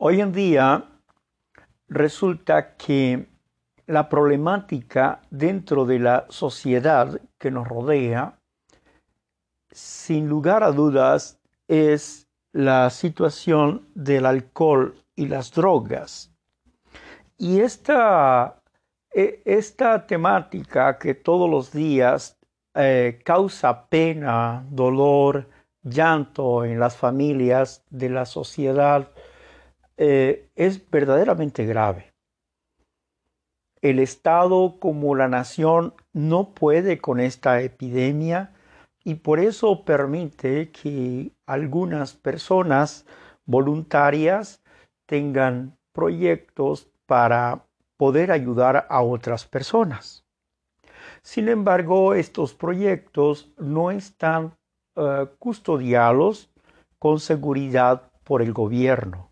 Hoy en día resulta que la problemática dentro de la sociedad que nos rodea, sin lugar a dudas, es la situación del alcohol y las drogas. Y esta, e, esta temática que todos los días eh, causa pena, dolor, llanto en las familias de la sociedad, eh, es verdaderamente grave. El Estado como la nación no puede con esta epidemia y por eso permite que algunas personas voluntarias tengan proyectos para poder ayudar a otras personas. Sin embargo, estos proyectos no están eh, custodiados con seguridad por el gobierno.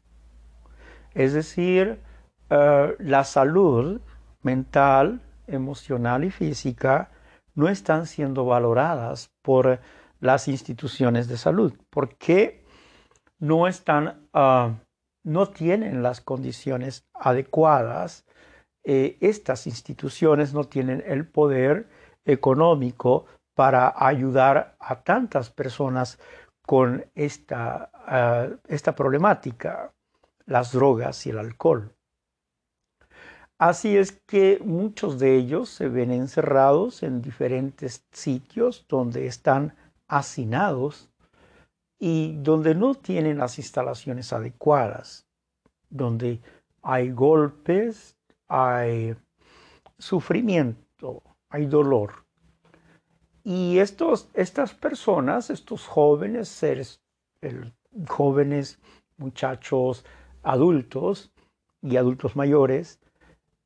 Es decir, eh, la salud mental, emocional y física no están siendo valoradas por las instituciones de salud porque no están, ah, no tienen las condiciones adecuadas. Eh, estas instituciones no tienen el poder económico para ayudar a tantas personas con esta, ah, esta problemática, las drogas y el alcohol. Así es que muchos de ellos se ven encerrados en diferentes sitios donde están hacinados y donde no tienen las instalaciones adecuadas, donde hay golpes, hay sufrimiento, hay dolor. Y estos, estas personas, estos jóvenes seres, jóvenes muchachos adultos y adultos mayores,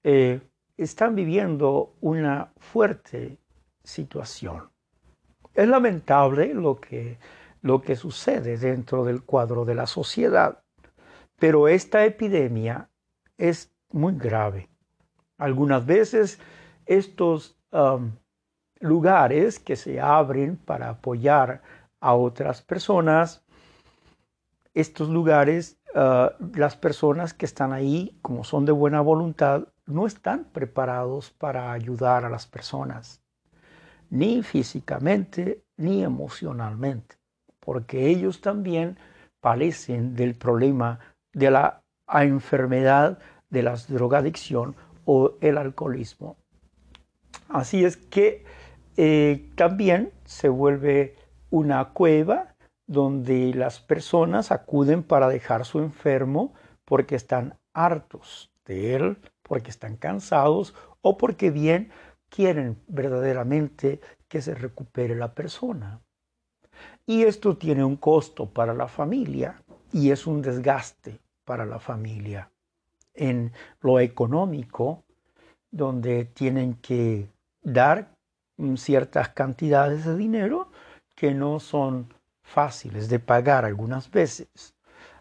eh, están viviendo una fuerte situación. Es lamentable lo que, lo que sucede dentro del cuadro de la sociedad, pero esta epidemia es muy grave. Algunas veces estos um, lugares que se abren para apoyar a otras personas, estos lugares, uh, las personas que están ahí, como son de buena voluntad, no están preparados para ayudar a las personas, ni físicamente ni emocionalmente, porque ellos también padecen del problema de la enfermedad de la drogadicción o el alcoholismo. Así es que eh, también se vuelve una cueva donde las personas acuden para dejar su enfermo porque están hartos de él, porque están cansados o porque bien quieren verdaderamente que se recupere la persona. Y esto tiene un costo para la familia y es un desgaste para la familia. En lo económico, donde tienen que dar ciertas cantidades de dinero que no son fáciles de pagar algunas veces.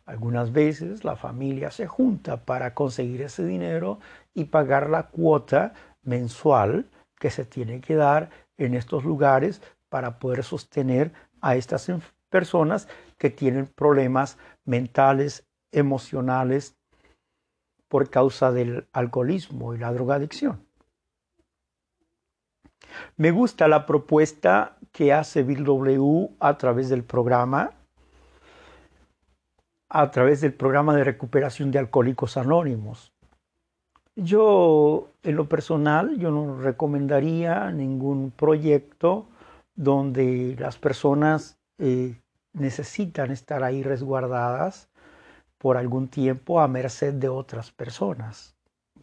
Algunas veces la familia se junta para conseguir ese dinero y pagar la cuota mensual que se tiene que dar en estos lugares para poder sostener a estas personas que tienen problemas mentales, emocionales por causa del alcoholismo y la drogadicción. Me gusta la propuesta que hace Bill W a través del programa a través del programa de recuperación de alcohólicos anónimos. Yo, en lo personal, yo no recomendaría ningún proyecto donde las personas eh, necesitan estar ahí resguardadas por algún tiempo a merced de otras personas.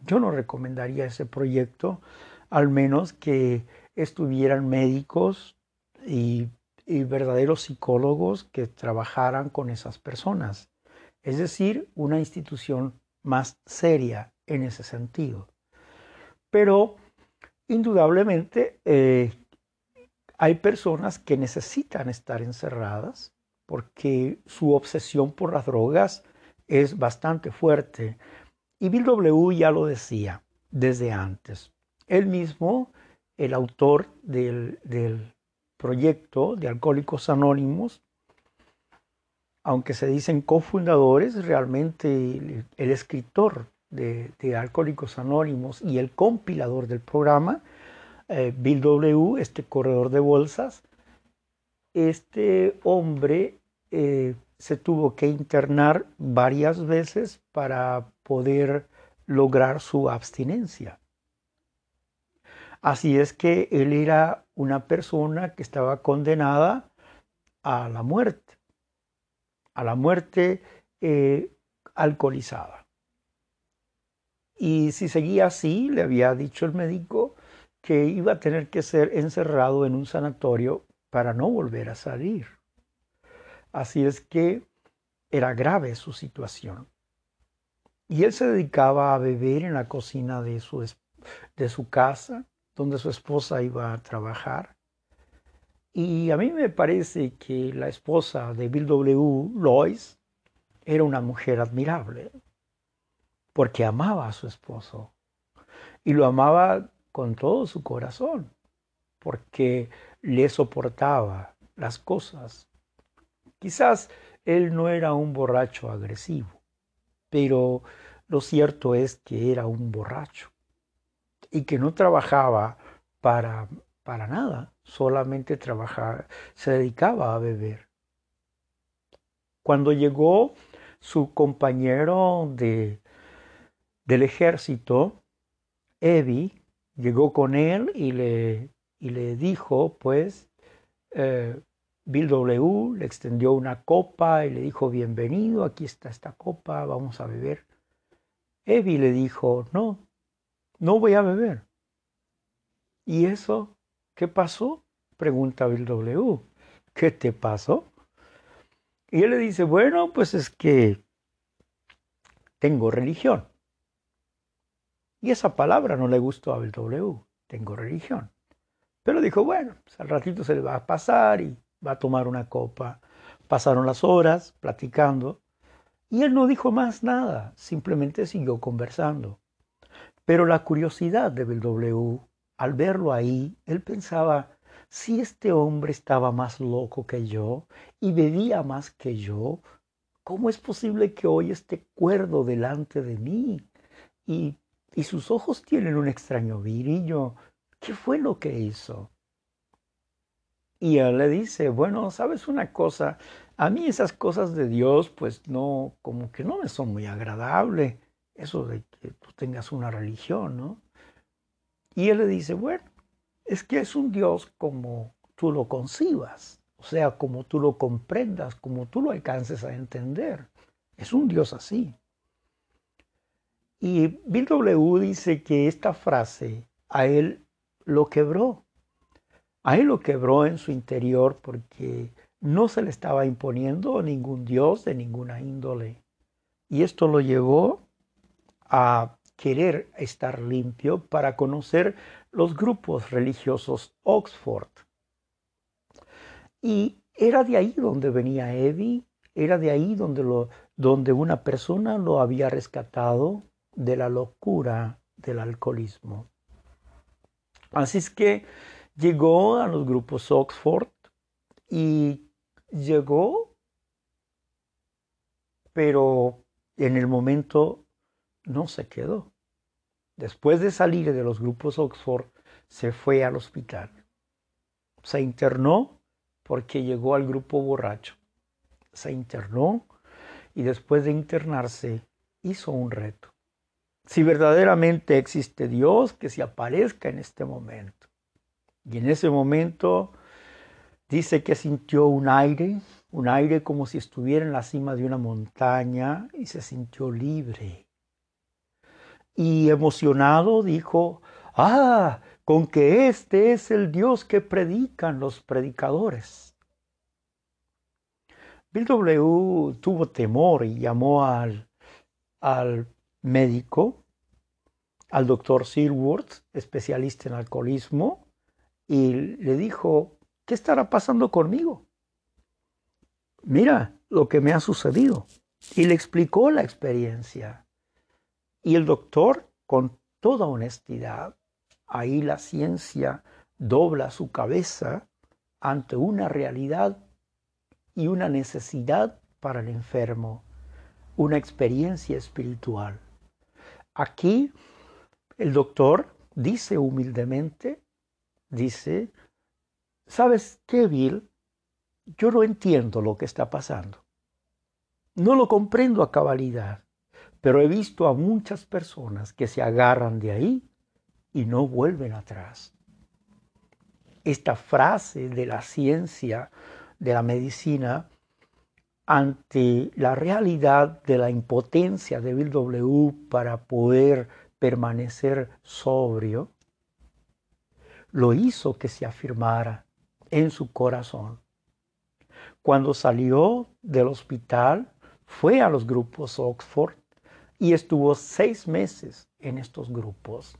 Yo no recomendaría ese proyecto, al menos que estuvieran médicos y verdaderos psicólogos que trabajaran con esas personas es decir, una institución más seria en ese sentido. Pero indudablemente eh, hay personas que necesitan estar encerradas porque su obsesión por las drogas es bastante fuerte. Y Bill W ya lo decía desde antes. Él mismo, el autor del, proyecto de Alcohólicos Anónimos, aunque se dicen cofundadores, realmente el, escritor de, Alcohólicos Anónimos y el compilador del programa, eh, Bill W., este corredor de bolsas, este hombre eh, se tuvo que internar varias veces para poder lograr su abstinencia. Así es que él era una persona que estaba condenada a la muerte, a la muerte eh, alcoholizada. Y si seguía así, le había dicho el médico que iba a tener que ser encerrado en un sanatorio para no volver a salir. Así es que era grave su situación. Y él se dedicaba a beber en la cocina de su, de su casa, donde su esposa iba a trabajar. Y a mí me parece que la esposa de Bill W. Lois era una mujer admirable, porque amaba a su esposo. Y lo amaba con todo su corazón, porque le soportaba las cosas. Quizás él no era un borracho agresivo, pero lo cierto es que era un borracho y que no trabajaba para, para nada, solamente trabajaba, se dedicaba a beber. Cuando llegó su compañero de, del ejército, Evi, llegó con él y le, y le dijo, pues, eh, Bill W. le extendió una copa y le dijo, bienvenido, aquí está esta copa, vamos a beber. Evi le dijo, no, no voy a beber. ¿Y eso qué pasó? Pregunta Bill W. ¿Qué te pasó? Y él le dice, bueno, pues es que tengo religión. Y esa palabra no le gustó a Bill W. Tengo religión. Pero dijo, bueno, pues al ratito se le va a pasar y va a tomar una copa. Pasaron las horas platicando y él no dijo más nada, simplemente siguió conversando. Pero la curiosidad de W., al verlo ahí, él pensaba, si este hombre estaba más loco que yo y bebía más que yo, ¿cómo es posible que hoy esté cuerdo delante de mí? Y, y sus ojos tienen un extraño virillo. ¿Qué fue lo que hizo? Y él le dice, bueno, sabes una cosa, a mí esas cosas de Dios, pues no, como que no me son muy agradables, eso de tú tengas una religión, ¿no? Y él le dice, bueno, es que es un Dios como tú lo concibas, o sea, como tú lo comprendas, como tú lo alcances a entender. Es un Dios así. Y Bill W. dice que esta frase a él lo quebró a él lo quebró en su interior porque no se le estaba imponiendo ningún dios de ninguna índole. Y esto lo llevó a querer estar limpio para conocer los grupos religiosos Oxford. Y era de ahí donde venía Eddie, era de ahí donde, lo, donde una persona lo había rescatado de la locura del alcoholismo. Así es que Llegó a los grupos Oxford y llegó, pero en el momento no se quedó. Después de salir de los grupos Oxford, se fue al hospital. Se internó porque llegó al grupo borracho. Se internó y después de internarse hizo un reto. Si verdaderamente existe Dios, que se aparezca en este momento. Y en ese momento dice que sintió un aire, un aire como si estuviera en la cima de una montaña y se sintió libre. Y emocionado dijo, ah, con que este es el Dios que predican los predicadores. Bill W. tuvo temor y llamó al, al médico, al doctor Silworth, especialista en alcoholismo, y le dijo, ¿qué estará pasando conmigo? Mira lo que me ha sucedido. Y le explicó la experiencia. Y el doctor, con toda honestidad, ahí la ciencia dobla su cabeza ante una realidad y una necesidad para el enfermo una experiencia espiritual. Aquí el doctor dice humildemente, dice, ¿sabes qué, Bill? Yo no entiendo lo que está pasando. No lo comprendo a cabalidad, pero he visto a muchas personas que se agarran de ahí y no vuelven atrás. Esta frase de la ciencia, de la medicina, ante la realidad de la impotencia de Bill W. para poder permanecer sobrio, lo hizo que se afirmara en su corazón. Cuando salió del hospital, fue a los grupos Oxford y estuvo seis meses en estos grupos.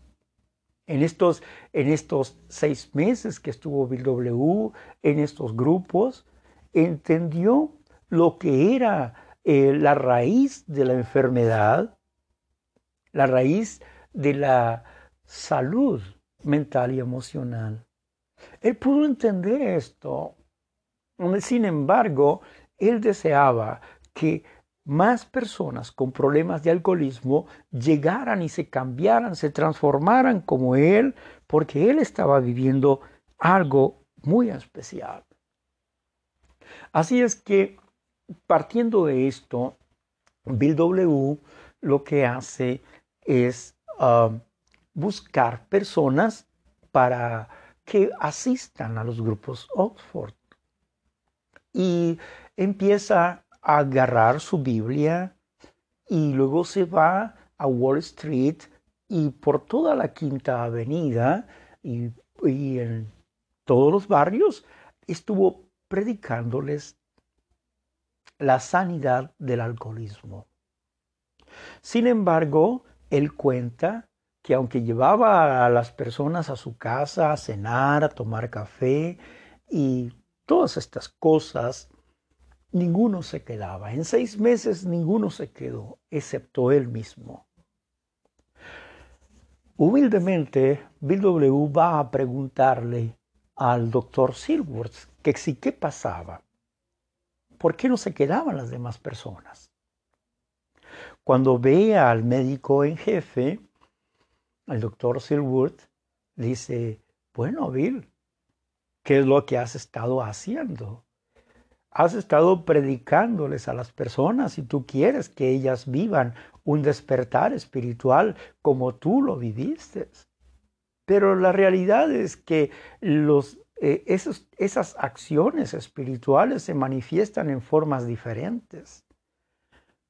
En estos, en estos seis meses que estuvo Bill W. en estos grupos, entendió lo que era eh, la raíz de la enfermedad, la raíz de la salud mental y emocional. Él pudo entender esto. Sin embargo, él deseaba que más personas con problemas de alcoholismo llegaran y se cambiaran, se transformaran como él, porque él estaba viviendo algo muy especial. Así es que, partiendo de esto, Bill W lo que hace es um, buscar personas para que asistan a los grupos Oxford. Y empieza agarrar su Biblia y luego se va a Wall Street y por toda la Quinta Avenida y, y en todos los barrios estuvo predicándoles la sanidad del alcoholismo. Sin embargo, él cuenta que aunque llevaba a las personas a su casa a cenar, a tomar café y todas estas cosas, ninguno se quedaba. En seis meses ninguno se quedó, excepto él mismo. Humildemente, Bill W. va a preguntarle al doctor Silworth que si qué pasaba. ¿Por qué no se quedaban las demás personas? Cuando ve al médico en jefe, el doctor Silworth, dice, bueno, Bill, ¿qué es lo que has estado haciendo? Has estado predicándoles a las personas si tú quieres que ellas vivan un despertar espiritual como tú lo viviste. Pero la realidad es que eh, esas acciones espirituales se manifiestan en formas diferentes.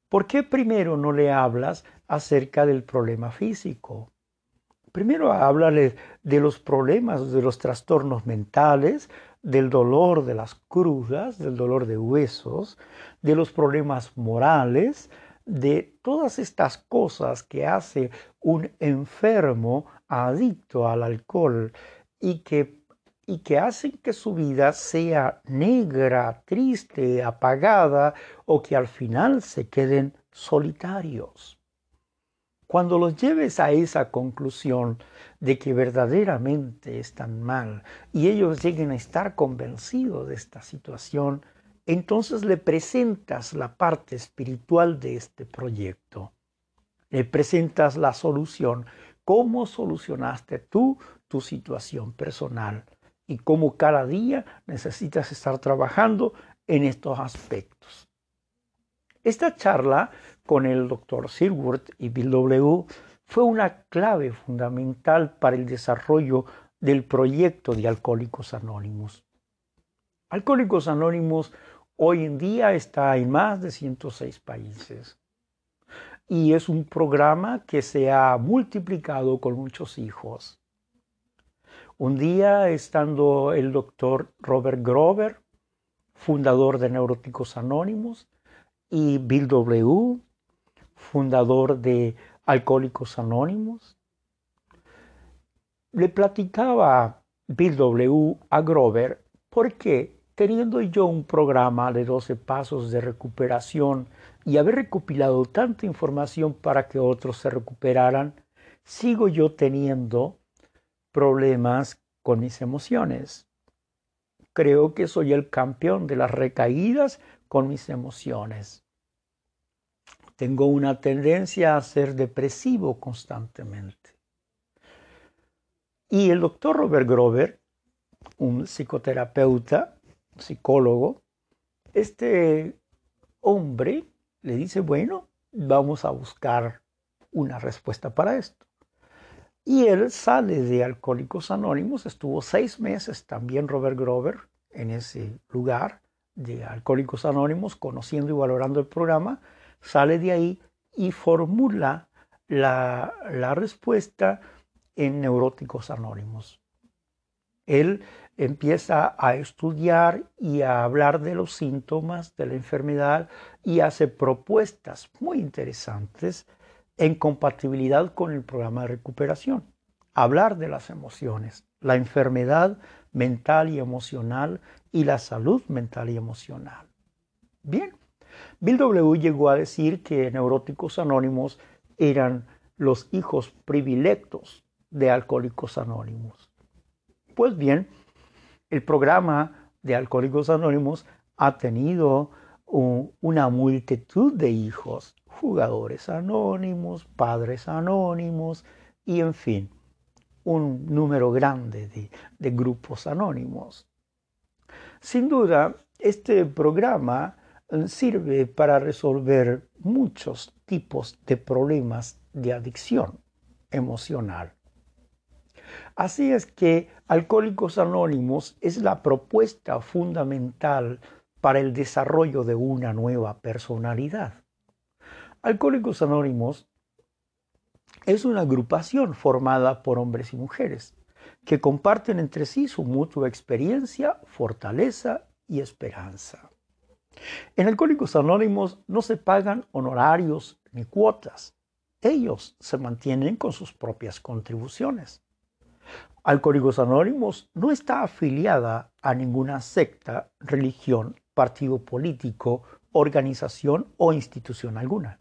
¿Por qué primero no le hablas acerca del problema físico? Primero háblale de los problemas, de los trastornos mentales, del dolor de las crudas, del dolor de huesos, de los problemas morales, de todas estas cosas que hace un enfermo adicto al alcohol y que, y que hacen que su vida sea negra, triste, apagada o que al final se queden solitarios. Cuando los lleves a esa conclusión de que verdaderamente están mal y ellos lleguen a estar convencidos de esta situación, entonces le presentas la parte espiritual de este proyecto. Le presentas la solución, cómo solucionaste tú tu situación personal y cómo cada día necesitas estar trabajando en estos aspectos. Esta charla con el doctor Silworth y Bill W. fue una clave fundamental para el desarrollo del proyecto de Alcohólicos Anónimos. Alcohólicos Anónimos hoy en día está en más de 106 países y es un programa que se ha multiplicado con muchos hijos. Un día, estando el doctor Robert Grover, fundador de Neuróticos Anónimos, y Bill W., fundador de Alcohólicos Anónimos, le platicaba Bill W. a Grover porque teniendo yo un programa de 12 pasos de recuperación y haber recopilado tanta información para que otros se recuperaran, sigo yo teniendo problemas con mis emociones. Creo que soy el campeón de las recaídas con mis emociones. Tengo una tendencia a ser depresivo constantemente. Y el doctor Robert Grover, un psicoterapeuta, psicólogo, este hombre le dice, bueno, vamos a buscar una respuesta para esto. Y él sale de Alcohólicos Anónimos, estuvo seis meses también Robert Grover en ese lugar de Alcohólicos Anónimos, conociendo y valorando el programa, sale de ahí y formula la, respuesta en Neuróticos Anónimos. Él empieza a estudiar y a hablar de los síntomas de la enfermedad y hace propuestas muy interesantes en compatibilidad con el programa de recuperación. Hablar de las emociones, la enfermedad mental y emocional y la salud mental y emocional. Bien, Bill W. llegó a decir que neuróticos anónimos eran los hijos privilegios de alcohólicos anónimos. Pues bien, el programa de Alcohólicos Anónimos ha tenido una multitud de hijos, jugadores anónimos, padres anónimos y en fin, un número grande de, grupos anónimos. Sin duda, este programa sirve para resolver muchos tipos de problemas de adicción emocional. Así es que Alcohólicos Anónimos es la propuesta fundamental para el desarrollo de una nueva personalidad. Alcohólicos Anónimos es una agrupación formada por hombres y mujeres que comparten entre sí su mutua experiencia, fortaleza y esperanza. En Alcohólicos Anónimos no se pagan honorarios ni cuotas. Ellos se mantienen con sus propias contribuciones. Alcohólicos Anónimos no está afiliada a ninguna secta, religión, partido político, organización o institución alguna.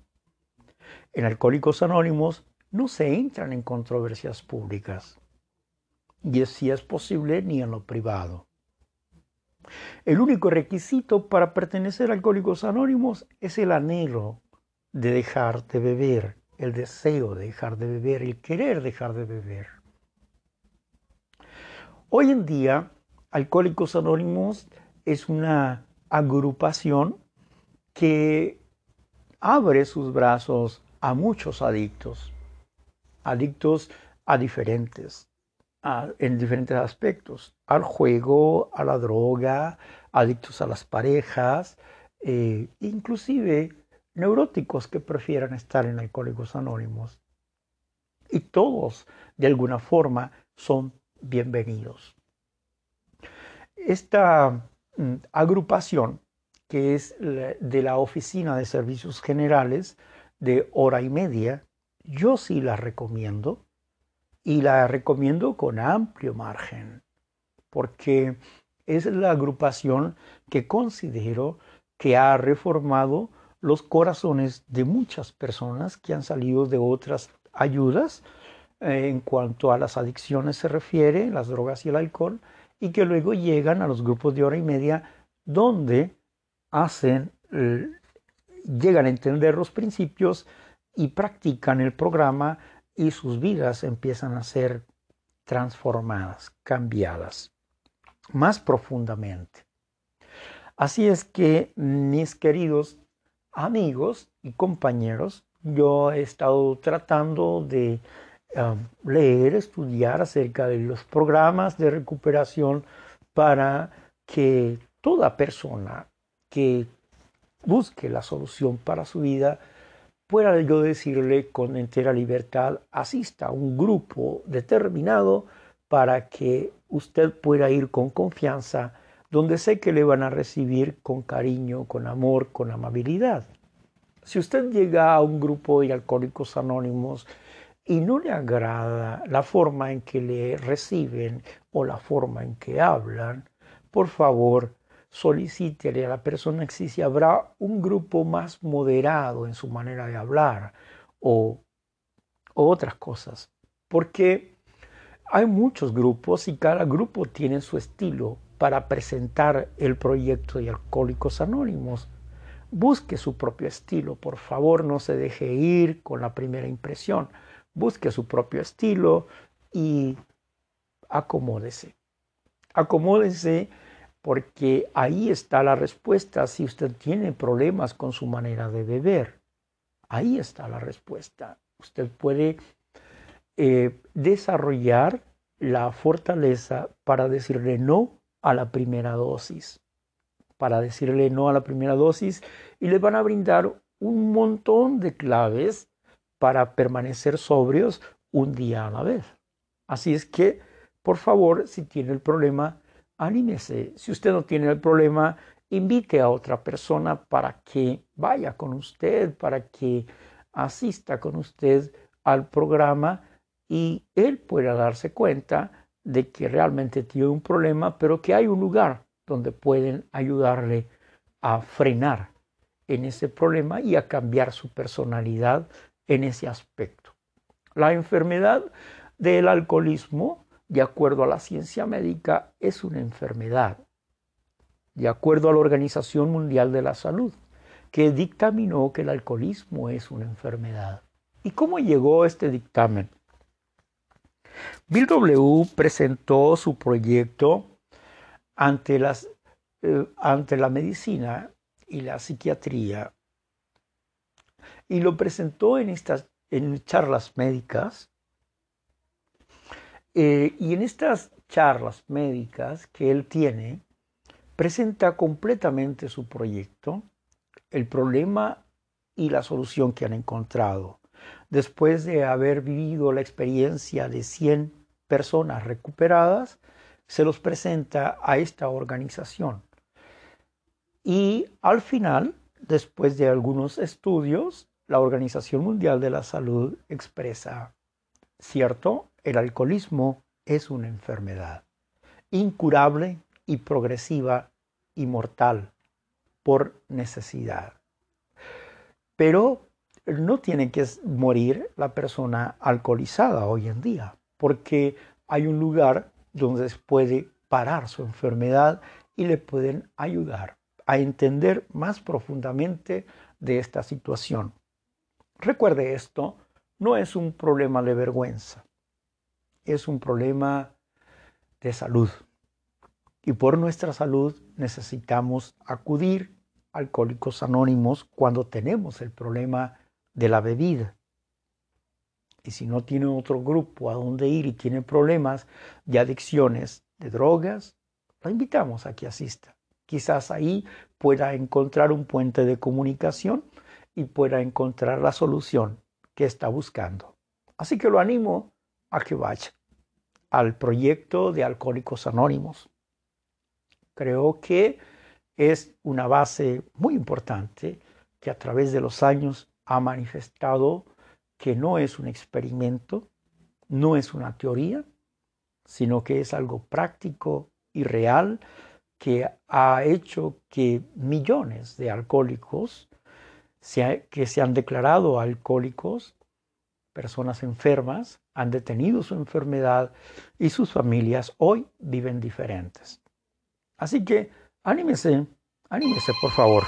En Alcohólicos Anónimos no se entran en controversias públicas y si es posible ni en lo privado. El único requisito para pertenecer a Alcohólicos Anónimos es el anhelo de dejar de beber, el deseo de dejar de beber, el querer dejar de beber. Hoy en día, Alcohólicos Anónimos es una agrupación que abre sus brazos a muchos adictos, adictos a diferentes, en diferentes aspectos, al juego, a la droga, adictos a las parejas, eh, inclusive neuróticos que prefieran estar en Alcohólicos Anónimos. Y todos, de alguna forma, son bienvenidos. Esta mm, agrupación, que es de la Oficina de Servicios Generales de hora y media, yo sí la recomiendo y la recomiendo con amplio margen, porque es la agrupación que considero que ha reformado los corazones de muchas personas que han salido de otras ayudas eh, en cuanto a las adicciones se refiere, las drogas y el alcohol, y que luego llegan a los grupos de hora y media donde hacen, llegan a entender los principios y practican el programa y sus vidas empiezan a ser transformadas, cambiadas, más profundamente. Así es que, mis queridos amigos y compañeros, yo he estado tratando de leer, estudiar acerca de los programas de recuperación para que toda persona que busque la solución para su vida pueda yo decirle con entera libertad, asista a un grupo determinado para que usted pueda ir con confianza, donde sé que le van a recibir con cariño, con amor, con amabilidad. Si usted llega a un grupo de alcohólicos anónimos, y no le agrada la forma en que le reciben o la forma en que hablan, por favor, solicítele a la persona si habrá un grupo más moderado en su manera de hablar o, o otras cosas. Porque hay muchos grupos y cada grupo tiene su estilo para presentar el proyecto de Alcohólicos Anónimos busque su propio estilo. Por favor, no se deje ir con la primera impresión. Busque su propio estilo y acomódese. Acomódese porque ahí está la respuesta si usted tiene problemas con su manera de beber. Ahí está la respuesta. Usted puede eh, desarrollar la fortaleza para decirle no a la primera dosis, para decirle no a la primera dosis y le van a brindar un montón de claves para permanecer sobrios un día a la vez. Así es que, por favor, si tiene el problema, anímese. Si usted no tiene el problema, invite a otra persona para que vaya con usted, para que asista con usted al programa y él pueda darse cuenta de que realmente tiene un problema, pero que hay un lugar donde pueden ayudarle a frenar en ese problema y a cambiar su personalidad en ese aspecto. La enfermedad del alcoholismo, de acuerdo a la ciencia médica, es una enfermedad, de acuerdo a la Organización Mundial de la Salud, que dictaminó que el alcoholismo es una enfermedad. ¿Y cómo llegó este dictamen? Bill W. presentó su proyecto ante, las, eh, ante la medicina y la psiquiatría y lo presentó en estas en charlas médicas eh, y en estas charlas médicas que él tiene presenta completamente su proyecto el problema y la solución que han encontrado después de haber vivido la experiencia de 100 personas recuperadas, se los presenta a esta organización. Y al final, después de algunos estudios, la Organización Mundial de la Salud expresa, cierto, el alcoholismo es una enfermedad incurable y progresiva y mortal por necesidad. Pero no tiene que morir la persona alcoholizada hoy en día, porque hay un lugar donde se puede parar su enfermedad y le pueden ayudar a entender más profundamente de esta situación. Recuerde esto, no es un problema de vergüenza, es un problema de salud. Y por nuestra salud necesitamos acudir a Alcohólicos Anónimos cuando tenemos el problema de la bebida. Y si no tiene otro grupo a donde ir y tiene problemas de adicciones de drogas, la invitamos a que asista. Quizás ahí pueda encontrar un puente de comunicación y pueda encontrar la solución que está buscando. Así que lo animo a que vaya al proyecto de Alcohólicos Anónimos. Creo que es una base muy importante que a través de los años ha manifestado que no es un experimento, no es una teoría, sino que es algo práctico y real que ha hecho que millones de alcohólicos que se han declarado alcohólicos, personas enfermas, han detenido su enfermedad y sus familias hoy viven diferentes. Así que anímese, anímese por favor.